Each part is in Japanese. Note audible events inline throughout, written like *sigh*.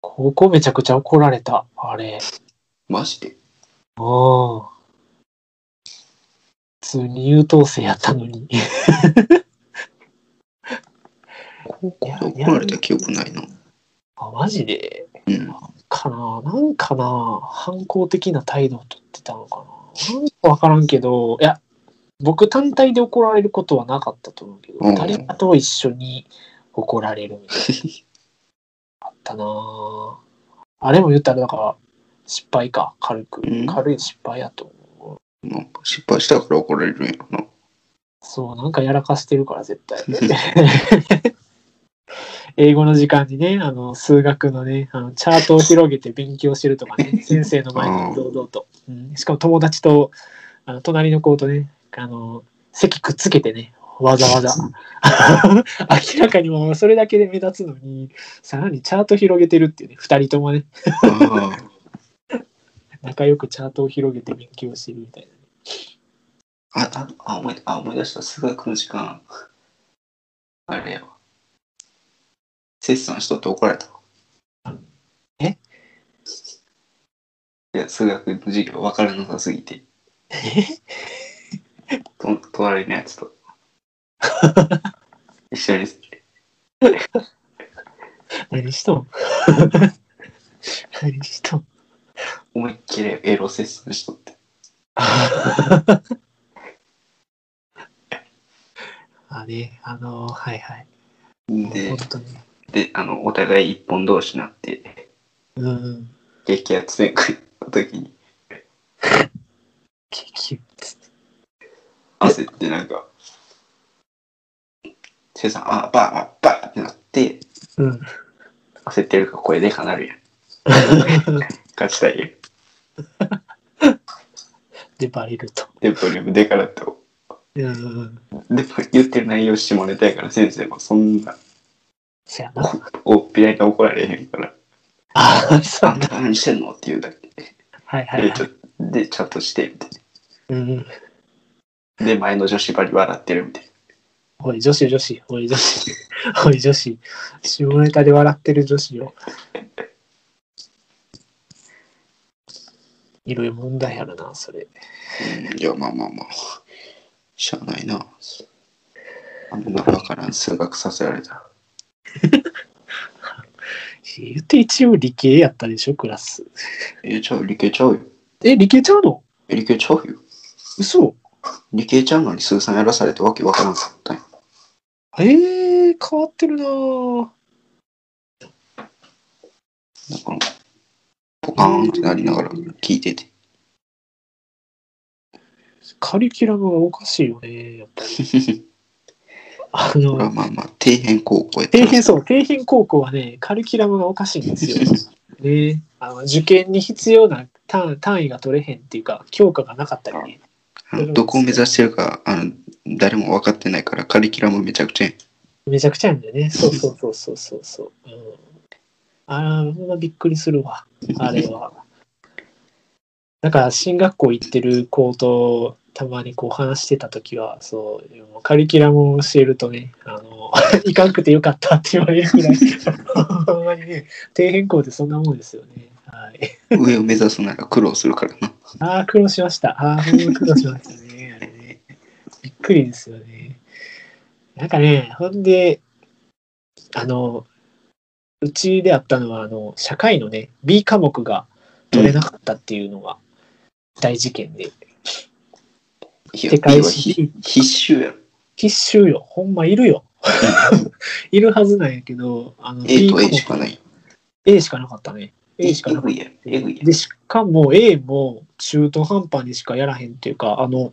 高校めちゃくちゃ怒られた。あれ。マジで？ああ。普通に優等生やったのに。高校で怒られた記憶ないな。あ、マジで？うん。かななんかな反抗的な態度をとってたのかななんかわからんけど、いや、僕単体で怒られることはなかったと思うけど、うん誰かと一緒に怒られるみたいな。*laughs* あったなぁあれも言ったら、だから、失敗か、軽く。うん軽い失敗やと思う。なんか失敗したから怒られるんやろな。そう、なんかやらかしてるから、絶対。*laughs* *laughs* 英語の時間にね、あの、数学のね、あのチャートを広げて勉強してるとかね、*laughs* 先生の前に堂々と。うん、しかも友達と、あの、隣の子とね、あの、席くっつけてね、わざわざ。*laughs* 明らかにもうそれだけで目立つのに、さらにチャート広げてるっていうね、二人ともね、あ *laughs* 仲良くチャートを広げて勉強してるみたいな。あ、あ、あ、思いあ思い出した。数学の時間。あれやわ。切算しとって怒られたわ。え？いや、数学の授業分からなさすぎて。と隣のやつと。*laughs* 一緒に何しとん？何しとん？思いっきりエロ切算しとって。*laughs* あね、あのはいはい。で。で、あの、お互い一本同士になって、うん。激アツ戦会の時に *laughs* 激つ焦ってなんか、せいさん、あ、バーバーバーってなって、うん。焦ってるから声でかなるやん。*laughs* 勝ちたいやん。で、バレると。で、ボリュームでからって。うん。でも言ってる内容下ネタやから先生もそんなそやな。おっぴらに怒られへんから、ああ、そうあんた何してんのって言うだけはいはい、で、はいちょで、ちゃんとして、みたいうん。な。で、前の女子ばり笑ってるみたいおい、女子、女子、おい、女子、*laughs* おい、女子、下ネタで笑ってる女子よ。いろいろ問題あるな、それ。いや、まあまあまあ。しゃあないな。あんなわからん数学させられた。*laughs* 言って一応理系やったでしょ、クラス。え、ちゃう、理系ちゃうよ。え、理系ちゃうの？え、理系ちゃうよ。嘘理系ちゃうのに数三やらされてわけわからんかったんよええー、変わってるなぁ。ポカーンってなりながら聞いてて。カリキュラムがおかしいよね、やっぱり。*laughs* あの、まあまあまあ、底辺高校や底辺、そう、底辺高校はね、カリキュラムがおかしいんですよ。*laughs* ねあの受験に必要な単単位が取れへんっていうか、教科がなかったりね。どこを目指してるかあの誰も分かってないからカリキュラムめちゃくちゃやんめちゃくちゃなんだよね。そうそうそうそうそうそう。うん、あら、ほんまびっくりするわ、あれは。だから、進学校行ってる子とたまにこう話してた時は、そう、カリキュラムを教えるとね、あの、*laughs* いかんくてよかったって言われるぐらい、*laughs* ほんまにね、底辺校ってそんなもんですよね。はい。上を目指すなら苦労するからなああ、苦労しました。ああ、ほんま苦労しましたね。びっくりですよね。なんかね、ほんで、あの、うちであったのは、あの、社会のね、B 科目が取れなかったっていうのが大事件で、世界ひ必修やろ。必修よ。ほんまいるよ。*laughs* いるはずなんやけど、あの、A と A しかない。A しかなかったね。A しかえなかった。で、しかも A も中途半端にしかやらへんっていうか、あの、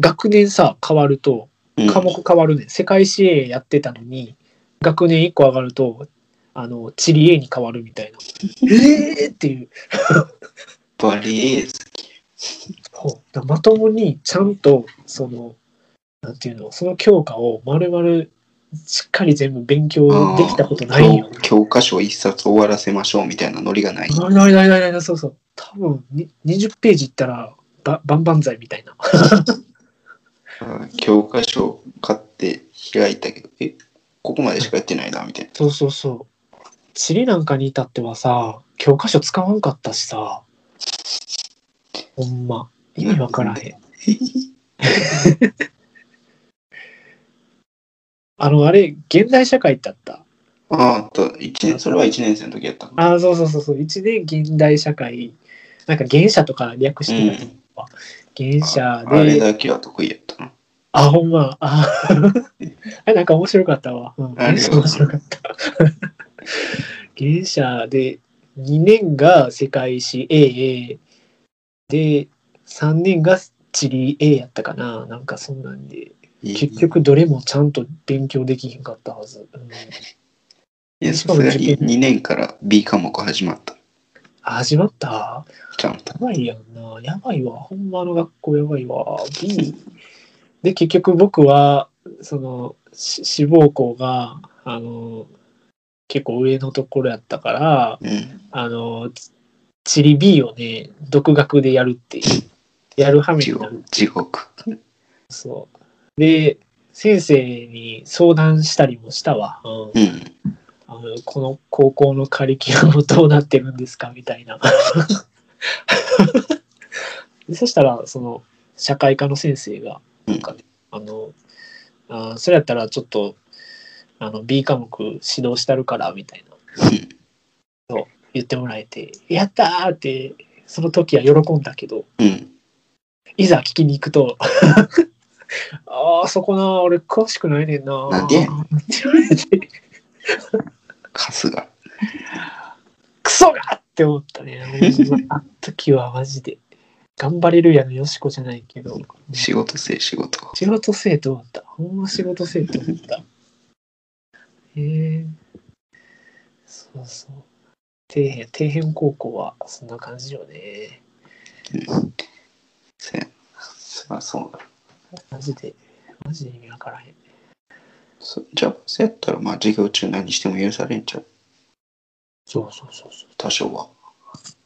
学年さ、変わると、ろ科目変わるね。世界史 A やってたのに、学年1個上がると、あの、地理 A に変わるみたいな。えーっていう。バリエーズそうだまともにちゃんと、その、なんていうの、その教科を丸々しっかり全部勉強できたことないよ。教教科書一冊終わらせましょうみたいなノリがないないないないないない、そうそう。多分に20ページいったら、ば万々歳みたいな。教科書買って開いたけどえここまでしかやってないなみたいな。そうそうそう。地理なんかに至ってはさ、教科書使わんかったしさ、ほんま、意味わからへん。*laughs* あの、あれ、現代社会ってあった？ああと、一年、それは1年生の時やったの。ああ、そうそうそうそう、一年現代社会、なんか原社とか略してたりとか、原社あれで、だけは得意やったな。あ、ほんま、あ *laughs* なんか面白かったわ。うん、面白かった。原社で、2年が世界史 A で、3年が地理 A やったかな。なんかそんなんで、結局どれもちゃんと勉強できひんかったはず。うんいや、さすがに2年から B 科目始まった。あ始まった？ちゃんと。やばいやんな。やばいわ。ほんまの学校やばいわ。B。で、結局僕は、その、し志望校が、あの、結構上のところやったから、うん。あの、ち地理 B をね、独学でやるっていう、やる羽目地になる獄。。地獄。そう。で、先生に相談したりもしたわ。うんうん。あのこの高校のカリキュラムどうなってるんですかみたいな。*laughs* でそしたら、その、社会科の先生が、なんかね、あの、あそれやったらちょっと、あの、B 科目指導したるから、みたいな、そう言ってもらえて、やったーって、その時は喜んだけど、うん。いざ聞きに行くと、*laughs* ああ、そこな、俺詳しくないねんな。なんでやねん *laughs* って言われて春日。クソがって思ったね。あの時はマジで。頑張れるやのよしこじゃないけど、仕事せえ、仕事。仕事せえと思った。ほんま仕事せえと思った。へえそうそう。底辺、底辺高校はそんな感じよね。せやまあそうだ。マジで、マジで意味わからへん。そじゃあ、そうやったら、まあ授業中何しても許されんちゃう？そうそうそうそ多少は。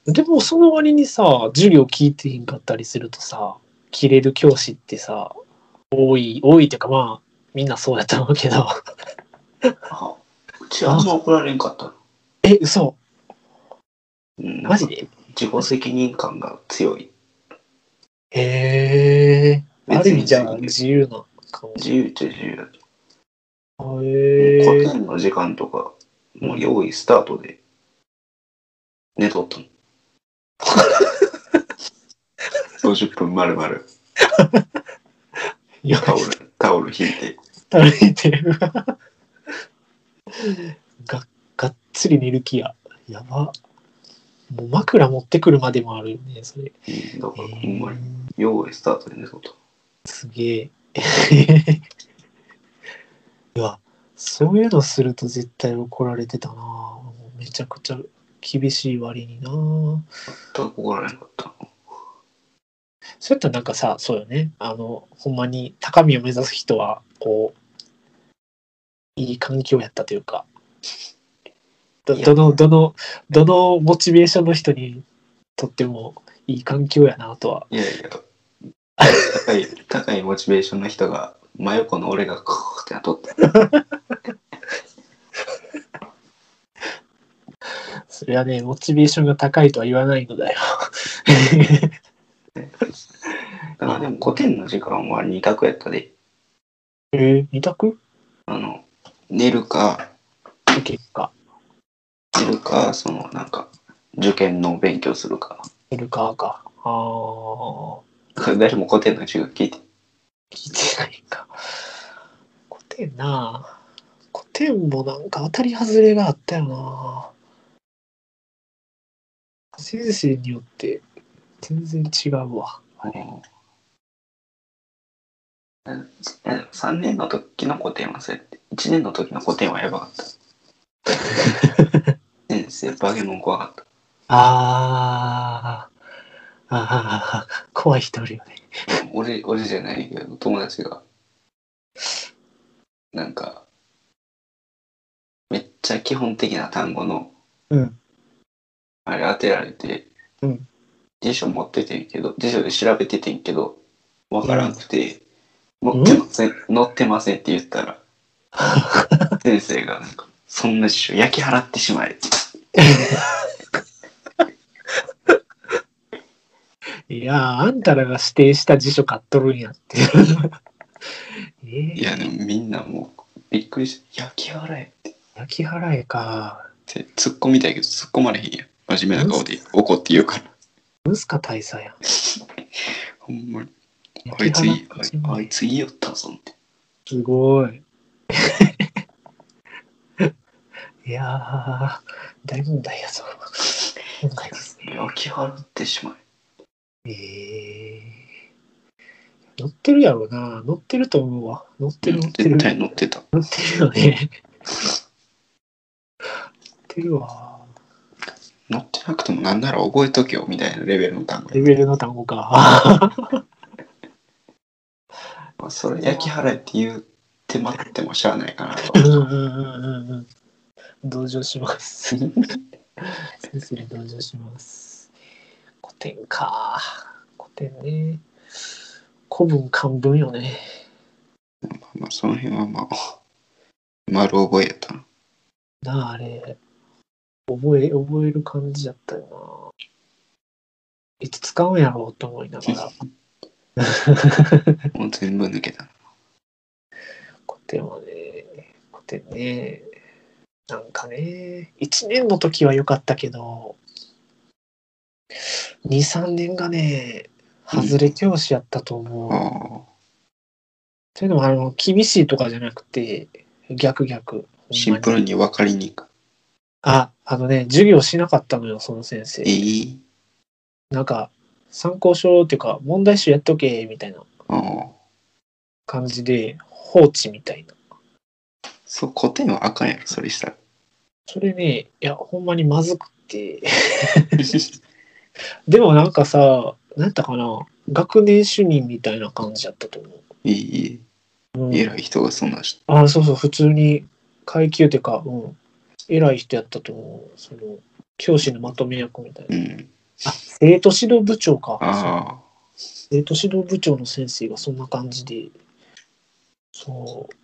う。でもその割にさ、授業聞いてへんかったりするとさ、切れる教師ってさ、多い、多いっていうかまあ、みんなそうやと思うけど。あうちはあんま怒られんかったの。え、嘘うんマジで？自己責任感が強い。へえ。ある意味じゃあ自由な感じ。自由っちゃ自由だと。へえ。古典の時間とか、もう用意スタートで寝とったの。50分まるまるいや、タオル、タオル引いて。歩いてる。ががっつり寝る気や。やば。もう枕持ってくるまでもあるよね、それ。うんだから、ほんまに用意スタートで寝とった。すげえ。*laughs* いや、そういうのすると絶対怒られてたな。もうめちゃくちゃ厳しい割にな。全く怒られなかった。そうやったらなんかさ、そうよね。あの、ほんまに高みを目指す人は、こう、いい環境やったというか、どどの、どの、どのモチベーションの人にとってもいい環境やなとは。いやいや、高い、高いモチベーションの人が、真横の俺がこうってなっとった。*laughs* それはね、モチベーションが高いとは言わないのだよ。だからでも古典の時間は2択やったで。えー、二択？あの、寝るか、結果。寝るか、そのなんか、受験の勉強するか。いるかか。ああ、*laughs* 誰も古典の授業聞いて。聞いてないか。古典な古典もなんか当たり外れがあったよな先生によって全然違うわ。あれ3年の時の古典はそうやって、1年の時の古典はやばかった。*laughs* 先生、バケモン怖かった。あーあー、怖い人いるよね。俺、俺じゃないけど、友達が、なんか、めっちゃ基本的な単語の、うんあれ当てられて、うん辞書持っててんけど、辞書で調べててんけど、わからんくて、載ってません、載ってませんって言ったら、*laughs* 先生がなんか、そんな辞書焼き払ってしまえ。*laughs* いやー、あんたらが指定した辞書買っとるんやって。*laughs* えーいや、でもみんなもうびっくりして、焼き払えって焼き払えか。突っ込みたいけど突っ込まれへんやん。真面目な顔で怒って言うから。ムスカ大佐やん。ほんまに。あいついいあいついいよったぞって。すごい。*laughs* いやー、大問題やぞ。今回ですね。焼き払ってしまえ。えー、乗ってるやろな。乗ってると思うわ。乗ってる乗ってる。絶対乗ってた。乗ってるよね。*laughs* 乗ってるわ。乗ってなくてもなんなら覚えとけよみたいなレベルの単語レベルの単語か。*laughs* まあそれ焼き払えって言って待ってもしゃあないかなとうんうんうんうんうん。同情します。先生に同情します。古典か。古典ね。古文漢文よね。まあその辺はまあ丸覚えやったななあ、あれ。覚え、覚える感じやったよな。いつ使うんやろうと思いながら。*laughs* もう全部抜けた古典はね、古典ね。なんかね、1年の時は良かったけど、2、3年がね、外れ教師やったと思う。ああというのも、あの、厳しいとかじゃなくて、逆逆。シンプルに分かりにくあ、あのね、授業しなかったのよ、その先生い。いいなんか、参考書っていうか、問題集やっとけ、みたいな感じで、放置みたいな。そう古典はあかんやろそれしたらそれね、いや、ほんまにまずくて。*laughs* *laughs* でもなんかさ、なんやったかな、学年主任みたいな感じやったと思う。いいうん、偉い人がそんなしあそうそう、普通に階級っていうか、うん、偉い人やったと思う。その、教師のまとめ役みたいな。うんあ、生徒指導部長か。生徒指導部長の先生がそんな感じで、そう。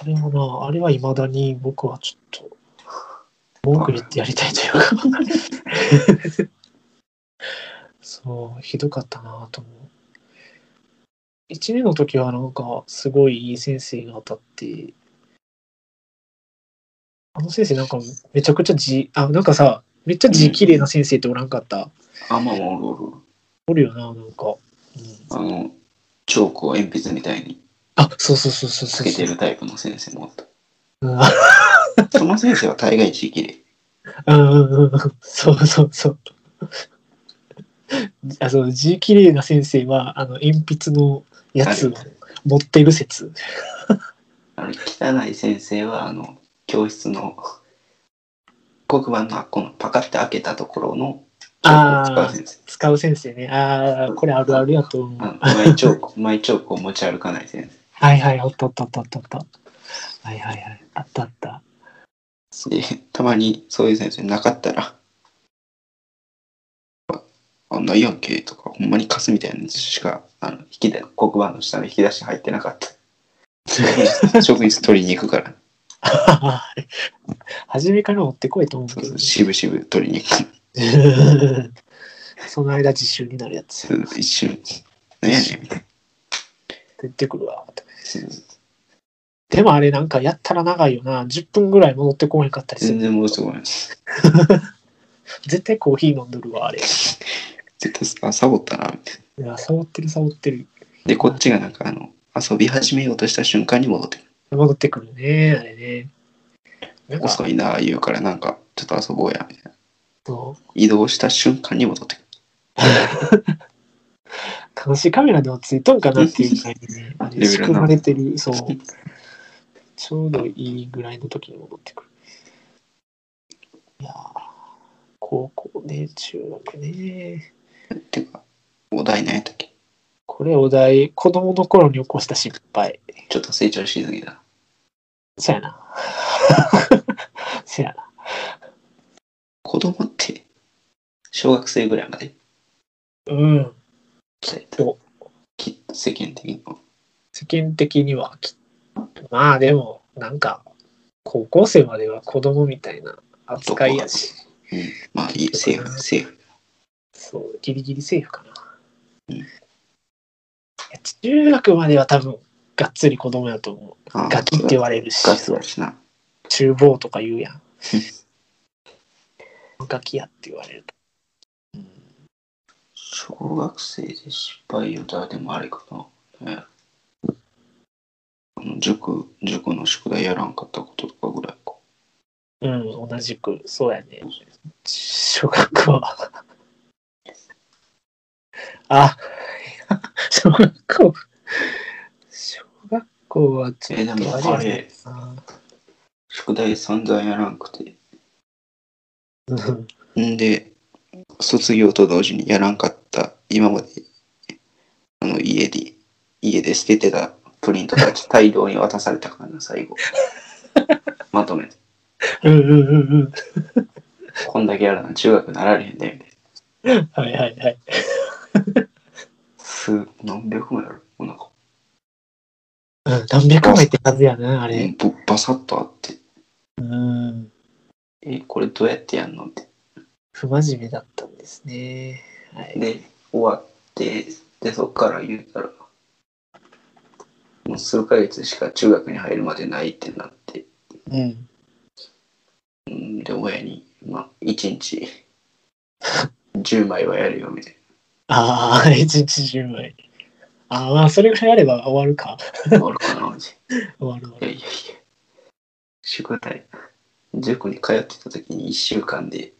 あれはな、あれは未だに僕はちょっと、文句言ってやりたいというか。*laughs* そう、ひどかったなと思う。1年の時はなんか、すごいいい先生が当たって、あの先生なんかめちゃくちゃ字、あ、なんかさ、めっちゃ字綺麗な先生っておらんかった？あまあおるおるおるよな、なんか。うん、あのチョークを鉛筆みたいにあ、そうそうそうそうそう。つけてるタイプの先生もおったうん *laughs* その先生は大概字綺麗うんうんうん、そうそうそう。あそう字綺麗な先生はあの鉛筆のやつを持ってる説。あの汚い先生はあの教室の黒板のあっこのパカって開けたところの使う先生使う先生ね。ああ、これあるあるやと思う。マイチョーク *laughs* マイチョークを持ち歩かない先はいはい、おっとっとっとっとっと。はいはいはい。あったあった。生でたまにそういう先生なかったらああないやんけとかほんまにカスみたいなやつしかあの引きで黒板の下の引き出し入ってなかった *laughs* 職員室取りに行くから初めから持ってこいと思うけどそう渋々取りに行く *laughs* その間実習になるやつ。一瞬何やねんみたいな出てくるわ。とかでもあれなんかやったら長いよな。10分ぐらい戻ってこへんかったりする。全然戻ってこない *laughs* 絶対コーヒー飲んどるわ、あれ。い絶対あサボったなみたいなや、サボってる、サボってる。でこっちがなんかあの遊び始めようとした瞬間に戻ってくる戻ってくるね、あれね。なんか、遅いな言うからなんかちょっと遊ぼうやみたいなそう移動した瞬間に戻ってくる *laughs* 監視カメラでもついとんかなっていうぐらいにね、*laughs* あれ仕組まれてる、そう。*laughs* ちょうどいいぐらいの時に戻ってくる。いやー高校ね、中学ね。てかお題何やったっけこれお題、子供の頃に起こした失敗。ちょっと成長しすぎたそやな。*laughs* そやな。子供って小学生ぐらいまで？うん。そうやったとき世間的にも世間的にはきまあでもなんか高校生までは子供みたいな扱いやし、うん。まあいい、セーフ、セーフ。そう、ギリギリセーフかな。うん中学までは多分、がっつり子供やと思う。ガキって言われるし、ガキだしな。厨房とか言うやん。*laughs* ガキやって言われると。うん小学生で失敗言うたらでもあれかな。えあの塾、塾の宿題やらんかったこととかぐらいか。うん、同じく、そうやね。小学校は。*laughs* あ、小学校。小学校はちょっえでもとあれ宿題散々やらんくて。うんんで、卒業と同時にやらんかった、今まで、あの、家で、家で捨ててたプリントたち *laughs* 大量に渡されたからな、最後。*laughs* まとめて。うんうんうんうん。こんだけやらな、中学なられへんで、みたいな。はいはいはい。数、何百もやる？もうなんか、うん、何百枚って数やな、あれ。ぶバサッとあって、うん。え、これどうやってやんのって。不真面目だったんですね。はい。で、終わって、で、そっから言うたら、もう数ヶ月しか中学に入るまでないってなって、うん。うんで、親に、まあ、1日10枚はやるよ、みたいああ、一日10枚。ああ、まあ、それぐらいあれば終わるか。な。あるかな、終わる終わな。いやいやいや、宿題、塾に通ってた時に1週間で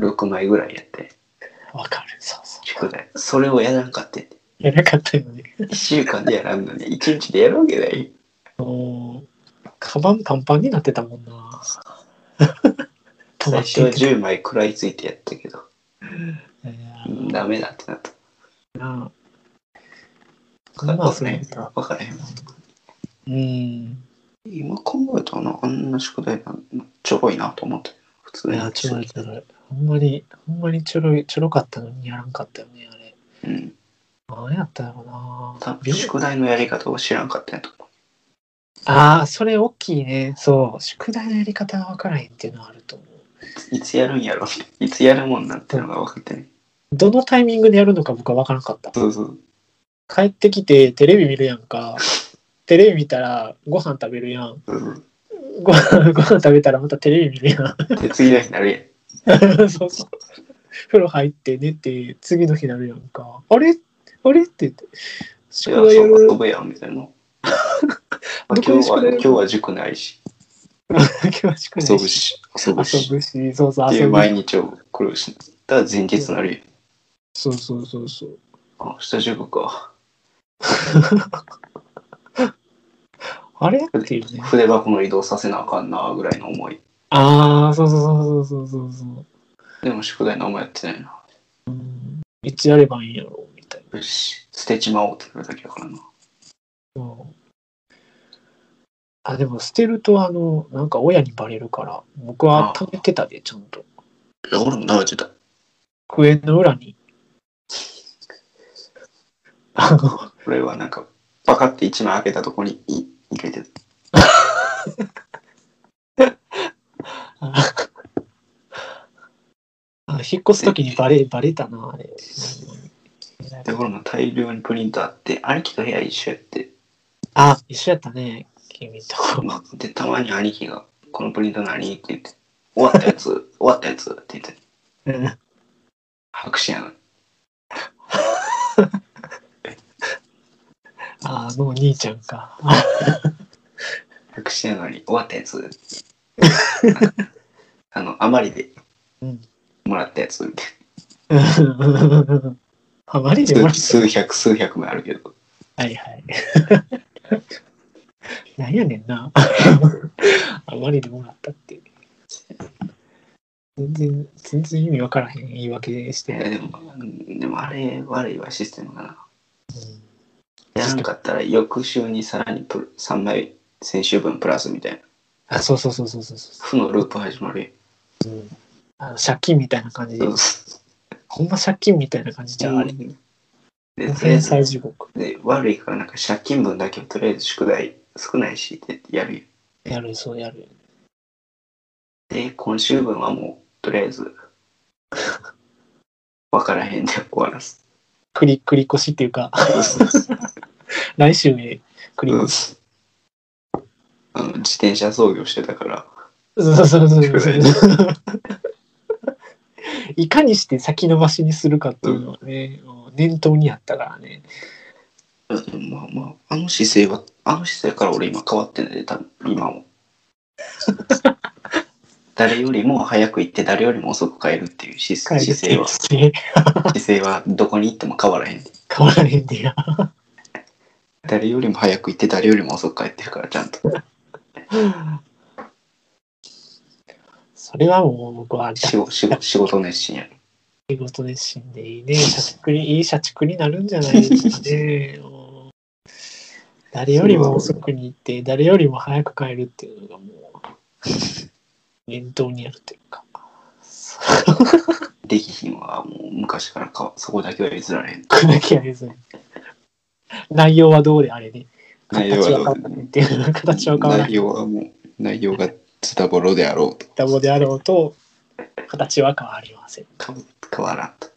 6枚ぐらいやって、る。わかる。そうそう。宿題。それをやらんかって。やらなかったよね。1週間でやらんのに、1日でやるわけない。もう、カバンパンパンになってたもんな。最初はっていて10枚食らいついてやったけど、ダメだってなった。なあ、からへんか？らへん。うん。今考えたらな、あんな宿題なんちょろいなと思って。普通に。いや、ちょろいちょろい。ほんまに、ほんまにちょろい、ちょろかったのにやらんかったよね、あれ。うん。何やったやろな。多分宿題のやり方を知らんかったんやと思ああ、それ大きいね。そう。宿題のやり方が分からへんっていうのはあると思う。う。いつやるんやろ？いつやるもんなんてのが分かってね。どのタイミングでやるのか僕は分からなかった。そうそう。帰ってきてテレビ見るやんか。*laughs* テレビ見たらご飯食べるやん。そうそうご飯 *laughs* ご飯食べたらまたテレビ見るやん。で、次の日になるやん。*laughs* そうそう。風呂入って寝て次の日なるやんか。あれ？あれ？って言って。宿題やる遊ぶやん、みたいな。今日は、今日は塾ないし、今日は宿題遊ぶし、遊ぶ遊し。ぶし、そうそう、遊ぶ。う毎日を来るし。だから前日なるやん。そうそうそうそう。あ、明日塾か。*laughs* あれ？っていうね。筆箱の移動させなあかんな、ぐらいの思い。ああ、そうそうそうそうそうそう。でも宿題何もやってないな。うん。いつやればいいんやろみたいよし、捨てちまおうって言うだけやからな。な。うんあ、でも捨てると、あの、なんか親にバレるから、僕は貯めてたで、ちゃんと。いや、俺も慣れてた。机の裏に。あの、俺はなんか、パカって一枚開けたとこにい入れてた。*laughs* ああ引っ越すときにバレ、バレたな、あれ。で、俺も大量にプリントあって、兄貴と部屋一緒やって。あ、一緒やったね、君と。まあで、たまに兄貴が、このプリント何って言って、終わったやつ、*laughs* 終わったやつって言って、*laughs* うん白紙やのに。ああのお兄ちゃんか。白紙やのに、終わったやつ。*laughs* あの、あまりでうん。もらったやつあまりでもな。数数百、数百枚あるけど。はいはい。なんやねんな。*laughs* あまりでもらったって。全然、全然意味わからへん言い訳してでも、でもあれ、悪いわ、システムがな。うんやらんかったら、翌週にさらにプ3枚、先週分プラスみたいな。あ、そうそうそうそうそうそ負のループ始まるう、うんあの。借金みたいな感じでほんま借金みたいな感じじゃん、あれ。で、とりあえ天ず才地獄。で悪いからなんか借金分だけをとりあえず宿題少ないしってやるよ。やる、そうやる。で、今週分はもう、とりあえず、*laughs* わからへんで終わらす。繰り、繰り越しっていうか、来週へ繰り越し。あの自転車操業してたから、そうそうそうそう *laughs* いかにして先延ばしにするかっていうのはね、もう念頭にあったからね。うんまあまあ、あの姿勢は、あの姿勢から俺今変わってないで、多分今も。*laughs* 誰よりも早く行って誰よりも遅く帰るっていう姿勢は、姿勢はどこに行っても変わらへん。変わらへんでや。誰よりも早く行って誰よりも遅く帰ってるから、ちゃんと。それはもう僕は仕事仕事仕事熱心やる。仕事熱心でいいね。社畜に、いい社畜になるんじゃないですかね。*laughs* 誰よりも遅くに行って、誰よりも早く帰るっていうのがもう、念頭にあるというか。できひんはもう昔からかそこだけは譲られへん。だけはですね。内容はどうであれね。内容形ははどう変わらないっていう形は変わらな内い。容はもう、内容がズタボロであろうと。ダボであろうと、形は変わりません。か変わらんと。